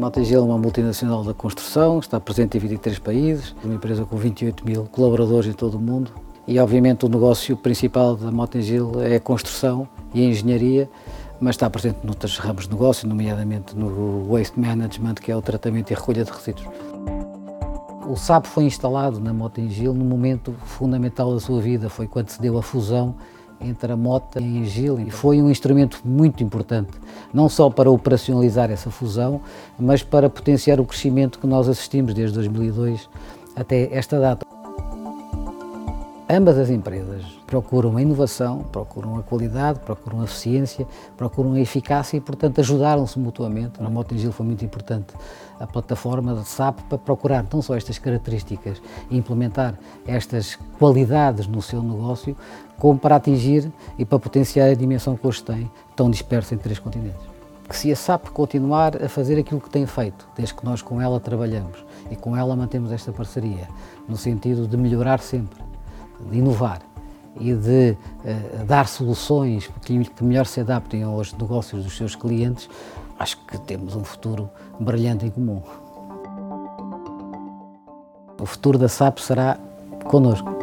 Motengil é uma multinacional da construção, está presente em 23 países, uma empresa com 28 mil colaboradores em todo o mundo e obviamente o negócio principal da Motengil é a construção e a engenharia, mas está presente noutros ramos de negócio, nomeadamente no waste management, que é o tratamento e recolha de resíduos. O SAP foi instalado na Motengil num momento fundamental da sua vida, foi quando se deu a fusão entre a Mota e a Engil e foi um instrumento muito importante, não só para operacionalizar essa fusão, mas para potenciar o crescimento que nós assistimos desde 2002 até esta data. Ambas as empresas procuram a inovação, procuram a qualidade, procuram a eficiência, procuram a eficácia e, portanto, ajudaram-se mutuamente. Na Motengil foi muito importante a plataforma de SAP para procurar não só estas características e implementar estas qualidades no seu negócio, como para atingir e para potenciar a dimensão que hoje tem, tão dispersa em três continentes que se a SAP continuar a fazer aquilo que tem feito, desde que nós com ela trabalhamos e com ela mantemos esta parceria, no sentido de melhorar sempre, de inovar e de uh, dar soluções que, que melhor se adaptem aos negócios dos seus clientes, acho que temos um futuro brilhante em comum. O futuro da SAP será connosco.